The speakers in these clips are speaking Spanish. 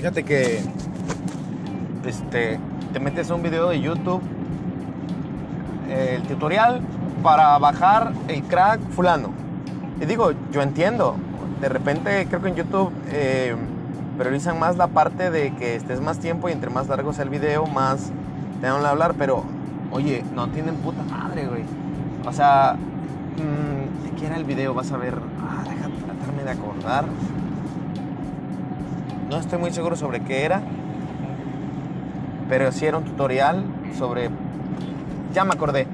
fíjate que este, te metes a un video de YouTube, el tutorial para bajar el crack fulano. Y digo, yo entiendo, de repente creo que en YouTube eh, priorizan más la parte de que estés más tiempo y entre más largo sea el video, más te van a hablar, pero oye, no tienen puta madre, güey. O sea, mmm, ¿de qué era el video? Vas a ver, ah, déjame tratarme de acordar. No estoy muy seguro sobre qué era, pero sí era un tutorial sobre, ya me acordé,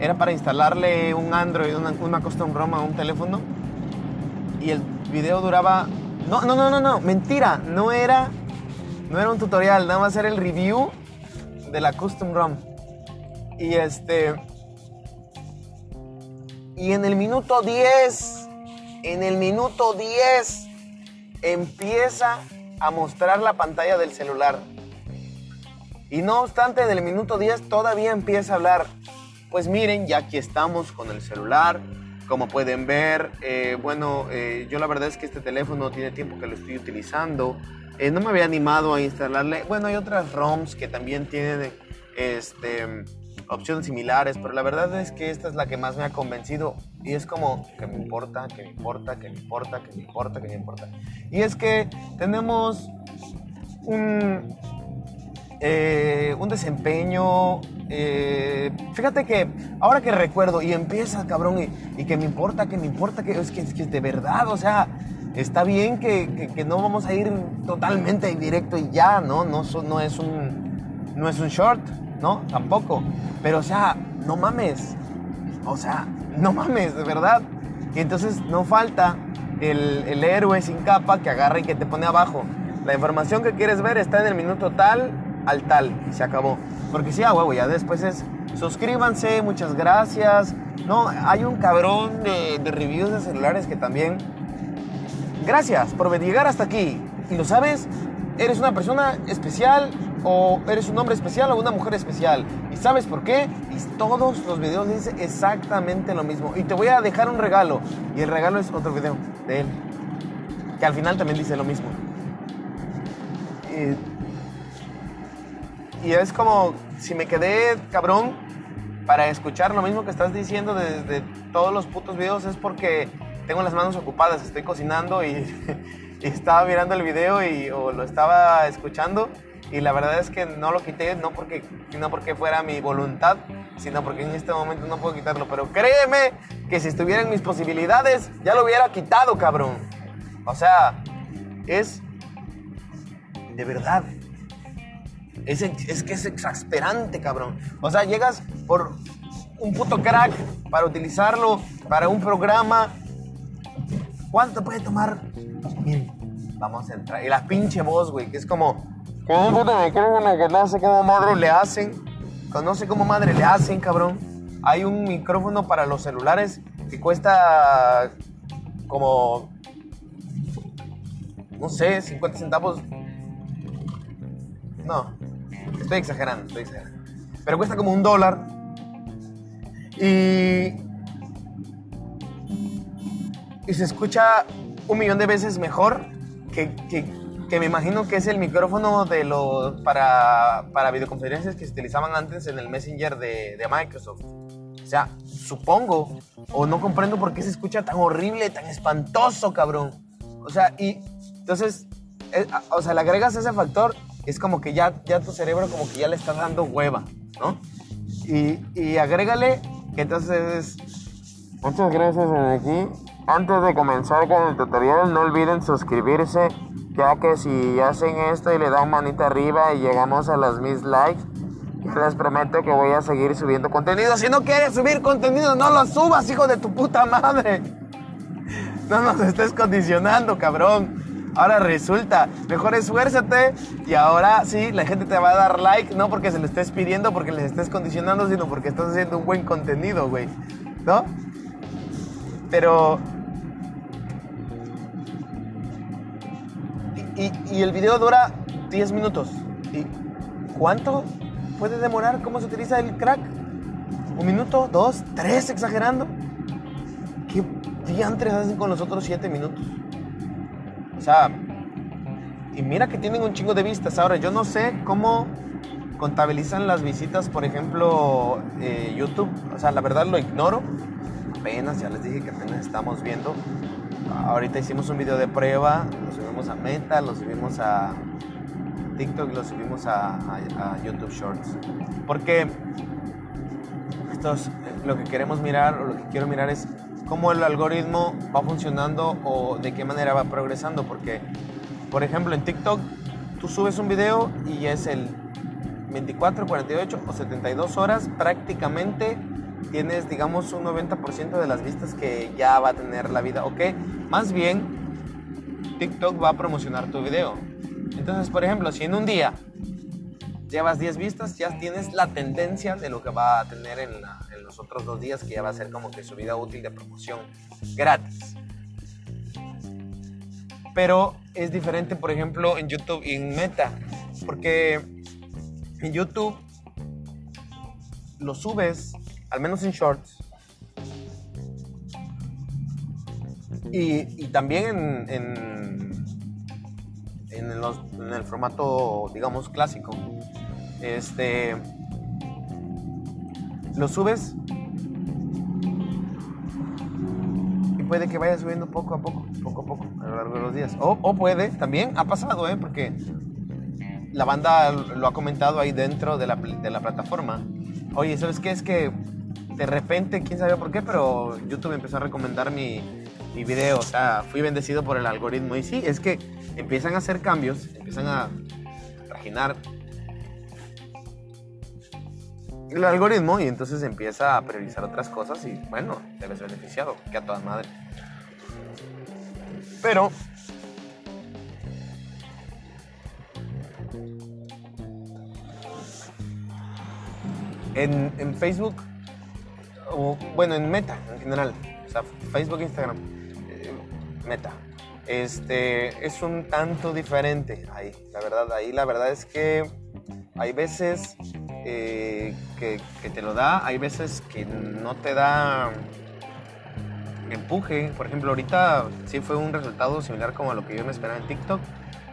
era para instalarle un Android, una, una custom ROM a un teléfono y el video duraba, no, no, no, no, no, mentira, no era, no era un tutorial, nada más era el review de la custom ROM. Y este, y en el minuto 10, en el minuto 10 empieza a mostrar la pantalla del celular. Y no obstante, en el minuto 10 todavía empieza a hablar. Pues miren, ya aquí estamos con el celular. Como pueden ver, eh, bueno, eh, yo la verdad es que este teléfono tiene tiempo que lo estoy utilizando. Eh, no me había animado a instalarle. Bueno, hay otras ROMs que también tienen este, opciones similares, pero la verdad es que esta es la que más me ha convencido. Y es como que me importa, que me importa, que me importa, que me importa, que me importa. Y es que tenemos un, eh, un desempeño. Eh, fíjate que ahora que recuerdo y empieza, cabrón, y, que me importa, que me importa, que es que, es que de verdad, o sea, está bien que, que, no vamos a ir totalmente en directo y ya, ¿no? No, no, es, un, no es un short, ¿no? Tampoco. Pero, o sea, no mames. O sea, no mames, de verdad. Y entonces no falta el, el héroe sin capa que agarra y que te pone abajo. La información que quieres ver está en el minuto tal al tal y se acabó. Porque sí, a huevo, ya después es suscríbanse, muchas gracias. No, hay un cabrón de, de reviews de celulares que también. Gracias por llegar hasta aquí. Y lo sabes, eres una persona especial o eres un hombre especial o una mujer especial. ¿Y sabes por qué? Y todos los videos dicen exactamente lo mismo. Y te voy a dejar un regalo. Y el regalo es otro video de él. Que al final también dice lo mismo. Y, y es como si me quedé cabrón para escuchar lo mismo que estás diciendo desde todos los putos videos es porque tengo las manos ocupadas, estoy cocinando y, estaba mirando el video y, o lo estaba escuchando y la verdad es que no lo quité no porque, no porque fuera mi voluntad, sino porque en este momento no puedo quitarlo. Pero créeme que si estuvieran mis posibilidades, ya lo hubiera quitado, cabrón. O sea, es de verdad. Es, es que es exasperante, cabrón. O sea, llegas por un puto crack para utilizarlo para un programa. ¿Cuánto puede tomar? Miren, vamos a entrar. Y la pinche voz, güey, que es como con un puto micrófono que no sé cómo madre le hacen. No sé cómo madre le hacen, cabrón. Hay un micrófono para los celulares que cuesta como. No sé, 50 centavos. No, estoy exagerando, estoy exagerando. Pero cuesta como un dólar. Y. Y se escucha un millón de veces mejor que, que que me imagino que es el micrófono de los para, para videoconferencias que se utilizaban antes en el Messenger de, de, Microsoft. O sea, supongo, o no comprendo por qué se escucha tan horrible, tan espantoso, cabrón. O sea, y entonces, eh, o sea, le agregas ese factor, es como que ya, ya tu cerebro como que ya le está dando hueva, ¿no? Y, y agrégale que entonces... Muchas gracias, aquí. Antes de comenzar con el tutorial, no olviden suscribirse ya que si hacen esto y le dan manita arriba y llegamos a los mil likes, les prometo que voy a seguir subiendo contenido. Si no quieres subir contenido, no lo subas, hijo de tu puta madre. No nos estés condicionando, cabrón. Ahora resulta, mejor esfuérzate y ahora sí, la gente te va a dar like, no porque se le estés pidiendo, porque les estés condicionando, sino porque estás haciendo un buen contenido, güey. ¿No? Pero Y, el video dura 10 minutos. ¿Y cuánto puede demorar? ¿Cómo se utiliza el crack? ¿Un minuto? ¿Dos? ¿Tres? Exagerando. ¿Qué diantres hacen con los otros 7 minutos? O sea, y mira que tienen un chingo de vistas. Ahora, yo no sé cómo contabilizan las visitas, por ejemplo, eh, YouTube. O sea, la verdad lo ignoro. Apenas, ya les dije que apenas estamos viendo. Ahorita hicimos un video de prueba, lo subimos a Meta, lo subimos a TikTok, lo subimos a, YouTube Shorts. Porque lo que queremos mirar o lo que quiero mirar es cómo el algoritmo va funcionando o de qué manera va progresando. Porque, por ejemplo, en TikTok tú subes un video y es el 24, 48 o 72 horas prácticamente tienes, digamos, un 90% de las vistas que ya va a tener la vida. Ok, más bien, TikTok va a promocionar tu video. Entonces, por ejemplo, si en un día llevas 10 vistas, ya tienes la tendencia de lo que va a tener en, en los otros dos días, que ya va a ser como que su vida útil de promoción gratis. Pero es diferente, por ejemplo, en YouTube y en Meta, porque en YouTube lo subes, al menos en shorts, y, también en, en, el formato, digamos, clásico. Este, lo subes y puede que vaya subiendo poco a poco, poco a poco, a lo largo de los días. O, o puede, también ha pasado, ¿eh? porque la banda lo ha comentado ahí dentro de la, de la plataforma. Oye, ¿sabes qué? Es que de repente, quién sabe por qué, pero YouTube empezó a recomendar mi, mi video. O sea, fui bendecido por el algoritmo. Y sí, es que empiezan a hacer cambios, empiezan a trajinar el algoritmo y entonces empieza a priorizar otras cosas y bueno, te ves beneficiado, que a toda madre. Pero En, Facebook, o bueno, en Meta en general, o sea, Facebook, Instagram, eh, Meta, este, es un tanto diferente ahí, la verdad, ahí la verdad es que hay veces eh, que, te lo da, hay veces que no te da empuje, por ejemplo, ahorita sí fue un resultado similar como a lo que yo me esperaba en TikTok,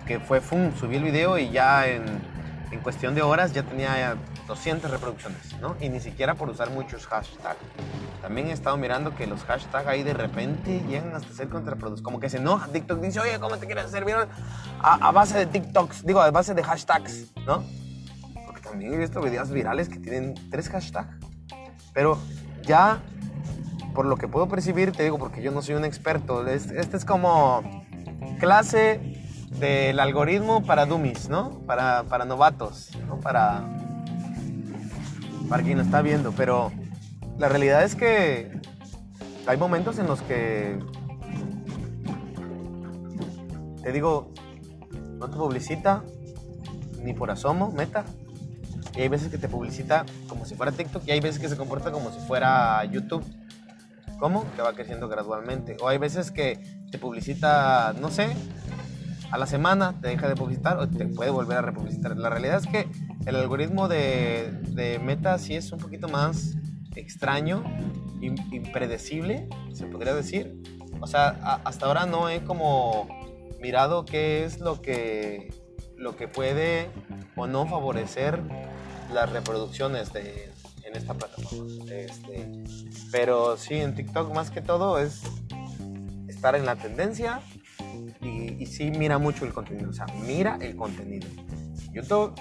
que fue, fum, subí el video y ya en, en cuestión de horas ya tenía 200 reproducciones, ¿no? Y ni siquiera por usar muchos hashtags. También he estado mirando que los hashtags ahí de repente llegan hasta ser contraproducentes. Como que se enoja TikTok, dice, oye, ¿cómo te quieres hacer viral? A, base de TikToks, digo, a base de hashtags, ¿no? Porque también he visto videos virales que tienen tres hashtags. Pero ya, por lo que puedo percibir, te digo, porque yo no soy un experto, este es como clase del algoritmo para dummies, ¿no? Para, para novatos, ¿no? Para para quien lo está viendo, pero la realidad es que hay momentos en los que te digo, no te publicita ni por asomo, meta. Y hay veces que te publicita como si fuera TikTok y hay veces que se comporta como si fuera YouTube. ¿Cómo? Que va creciendo gradualmente. O hay veces que te publicita, no sé, a la semana te deja de publicitar o te puede volver a republicitar. La realidad es que el algoritmo de, Meta sí es un poquito más extraño, impredecible, se podría decir. O sea, hasta ahora no he como mirado qué es lo que, lo que puede o no favorecer las reproducciones de, en esta plataforma. Este, pero sí, en TikTok más que todo es estar en la tendencia y, y sí mira mucho el contenido. O sea, mira el contenido. YouTube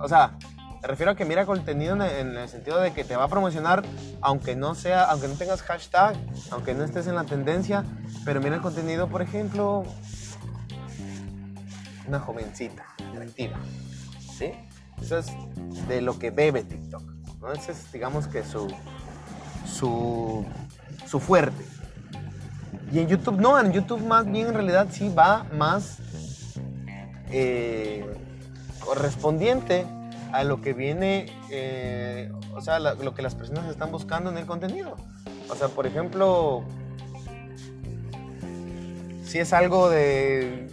o sea, me refiero a que mira contenido en el, sentido de que te va a promocionar, aunque no sea, aunque no tengas hashtag, aunque no estés en la tendencia, pero mira el contenido, por ejemplo, una jovencita, atractiva, ¿sí? Eso es de lo que bebe TikTok, ¿no? Ese es, digamos que su, su, su fuerte. Y en YouTube, no, en YouTube más bien en realidad sí va más... Eh, correspondiente a lo que viene, eh, o sea, lo que las personas están buscando en el contenido. O sea, por ejemplo, si es algo de,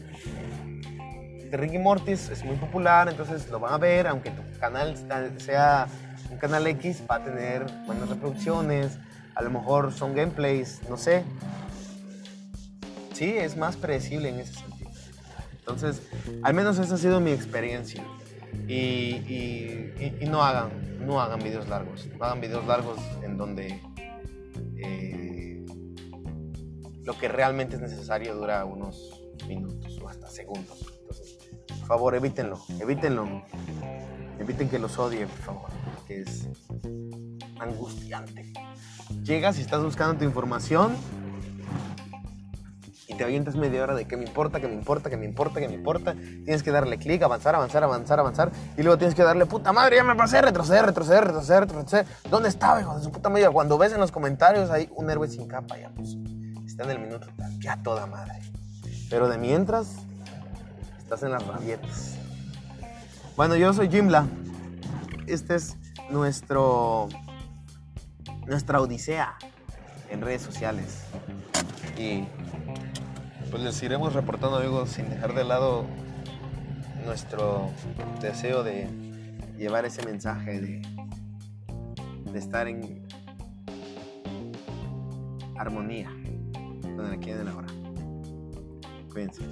de Ricky Mortis, es muy popular, entonces lo van a ver, aunque tu canal sea un canal X, va a tener buenas reproducciones, a lo mejor son gameplays, no sé. Sí, es más predecible en ese sentido. Entonces, al menos esa ha sido mi experiencia. Y, y, y, no hagan, no hagan videos largos. No hagan videos largos en donde eh, lo que realmente es necesario dura unos minutos o hasta segundos. Entonces, por favor, evítenlo, evítenlo. Eviten que los odie, por favor, que es angustiante. Llegas y estás buscando tu información te avientas media hora de que me importa, que me importa, que me importa, que me importa. Tienes que darle clic, avanzar, avanzar, avanzar, avanzar. Y luego tienes que darle, puta madre, ya me pasé, retroceder, retroceder, retroceder, retroceder. ¿Dónde estaba, hijo de su puta madre? Cuando ves en los comentarios hay un héroe sin capa, ya pues. Está en el minuto ya toda madre. Pero de mientras, estás en las rabietas. Bueno, yo soy Jimla. Este es nuestro nuestra odisea en redes sociales. Y pues les iremos reportando, amigos, sin dejar de lado nuestro deseo de llevar ese mensaje de, estar en armonía con el aquí en el ahora. Cuídense.